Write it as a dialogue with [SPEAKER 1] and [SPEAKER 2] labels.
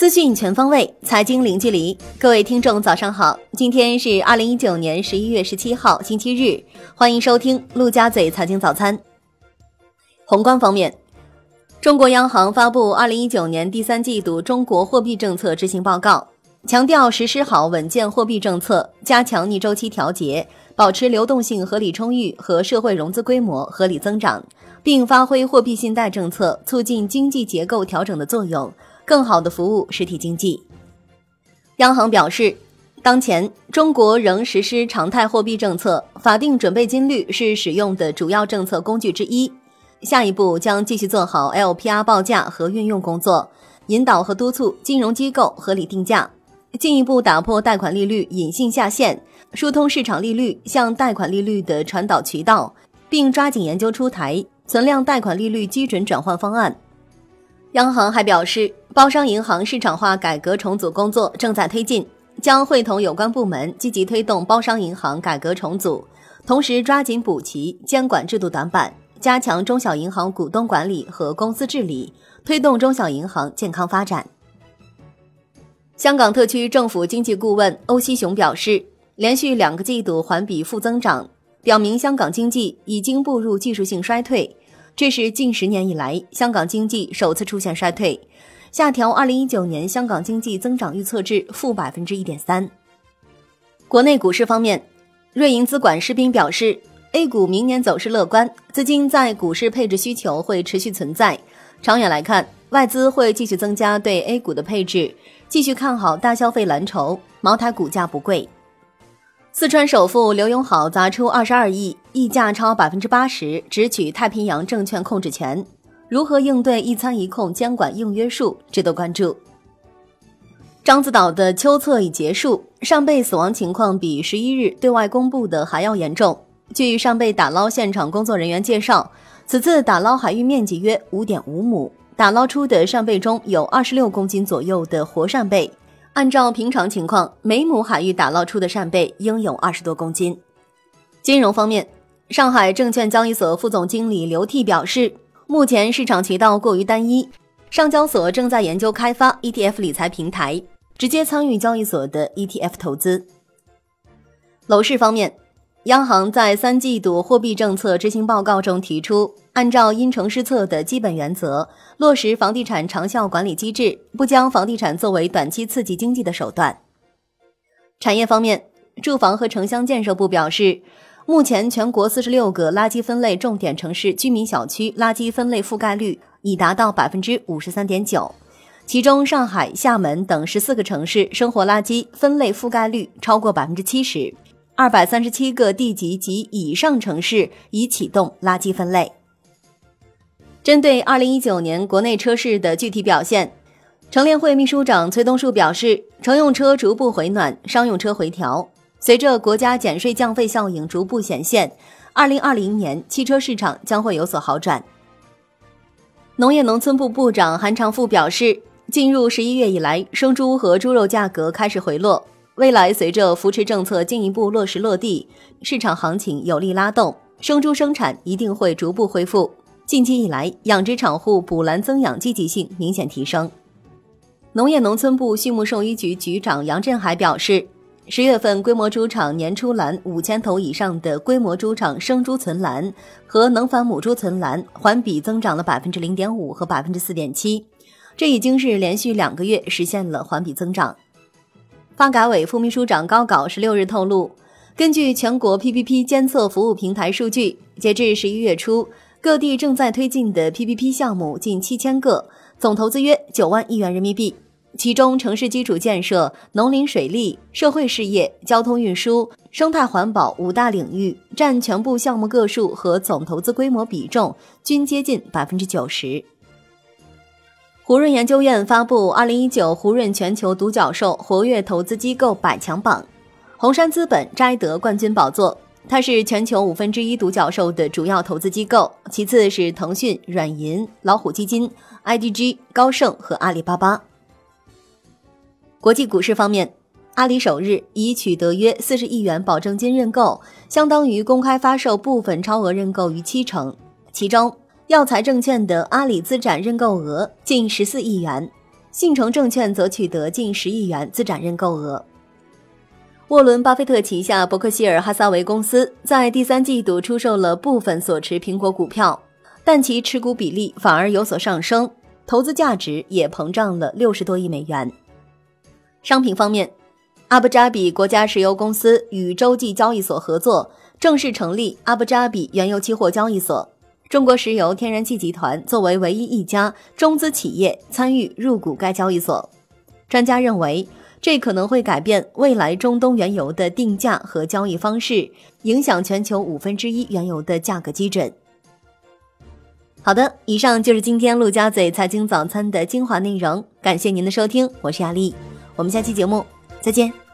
[SPEAKER 1] 资讯全方位，财经零距离。各位听众，早上好！今天是二零一九年十一月十七号，星期日。欢迎收听陆家嘴财经早餐。宏观方面，中国央行发布二零一九年第三季度中国货币政策执行报告，强调实施好稳健货币政策，加强逆周期调节，保持流动性合理充裕和社会融资规模合理增长，并发挥货币信贷政策促进经济结构调整的作用。更好的服务实体经济。央行表示，当前中国仍实施常态货币政策，法定准备金率是使用的主要政策工具之一。下一步将继续做好 LPR 报价和运用工作，引导和督促金融机构合理定价，进一步打破贷款利率隐性下限，疏通市场利率向贷款利率的传导渠道，并抓紧研究出台存量贷款利率基准转换方案。央行还表示，包商银行市场化改革重组工作正在推进，将会同有关部门积极推动包商银行改革重组，同时抓紧补齐监管制度短板，加强中小银行股东管理和公司治理，推动中小银行健康发展。香港特区政府经济顾问欧锡雄表示，连续两个季度环比负增长，表明香港经济已经步入技术性衰退。这是近十年以来香港经济首次出现衰退，下调二零一九年香港经济增长预测至负百分之一点三。国内股市方面，瑞银资管施斌表示，A 股明年走势乐观，资金在股市配置需求会持续存在。长远来看，外资会继续增加对 A 股的配置，继续看好大消费蓝筹，茅台股价不贵。四川首富刘永好砸出二十二亿，溢价超百分之八十，直取太平洋证券控制权。如何应对一参一控监管硬约束，值得关注。獐子岛的秋测已结束，扇贝死亡情况比十一日对外公布的还要严重。据扇贝打捞现场工作人员介绍，此次打捞海域面积约五点五亩，打捞出的扇贝中有二十六公斤左右的活扇贝。按照平常情况，每亩海域打捞出的扇贝应有二十多公斤。金融方面，上海证券交易所副总经理刘替表示，目前市场渠道过于单一，上交所正在研究开发 ETF 理财平台，直接参与交易所的 ETF 投资。楼市方面。央行在三季度货币政策执行报告中提出，按照因城施策的基本原则，落实房地产长效管理机制，不将房地产作为短期刺激经济的手段。产业方面，住房和城乡建设部表示，目前全国四十六个垃圾分类重点城市居民小区垃圾分类覆盖率已达到百分之五十三点九，其中上海、厦门等十四个城市生活垃圾分类覆盖率超过百分之七十。二百三十七个地级及以上城市已启动垃圾分类。针对二零一九年国内车市的具体表现，乘联会秘书长崔东树表示，乘用车逐步回暖，商用车回调。随着国家减税降费效应逐步显现，二零二零年汽车市场将会有所好转。农业农村部部长韩长赋表示，进入十一月以来，生猪和猪肉价格开始回落。未来随着扶持政策进一步落实落地，市场行情有力拉动，生猪生产一定会逐步恢复。近期以来，养殖场户补栏增养积极性明显提升。农业农村部畜牧兽医局局长杨振海表示，十月份规模猪场年出栏五千头以上的规模猪场生猪存栏和能繁母猪存栏环比增长了百分之零点五和百分之四点七，这已经是连续两个月实现了环比增长。发改委副秘书长高镐十六日透露，根据全国 PPP 监测服务平台数据，截至十一月初，各地正在推进的 PPP 项目近七千个，总投资约九万亿元人民币。其中，城市基础建设、农林水利、社会事业、交通运输、生态环保五大领域占全部项目个数和总投资规模比重均接近百分之九十。胡润研究院发布《二零一九胡润全球独角兽活跃投资机构百强榜》，红杉资本摘得冠军宝座。它是全球五分之一独角兽的主要投资机构，其次是腾讯、软银、老虎基金、IDG、高盛和阿里巴巴。国际股市方面，阿里首日已取得约四十亿元保证金认购，相当于公开发售部分超额认购逾七成，其中。药材证券的阿里资产认购额近十四亿元，信诚证券则取得近十亿元资产认购额。沃伦·巴菲特旗下伯克希尔·哈撒韦公司在第三季度出售了部分所持苹果股票，但其持股比例反而有所上升，投资价值也膨胀了六十多亿美元。商品方面，阿布扎比国家石油公司与洲际交易所合作，正式成立阿布扎比原油期货交易所。中国石油天然气集团作为唯一一家中资企业参与入股该交易所。专家认为。这可能会改变未来中东原油的定价和交易方式，影响全球五分之一原油的价格基准。好的，以上就是今天陆家嘴财经早餐的精华内容，感谢您的收听，我是亚丽，我们下期节目再见。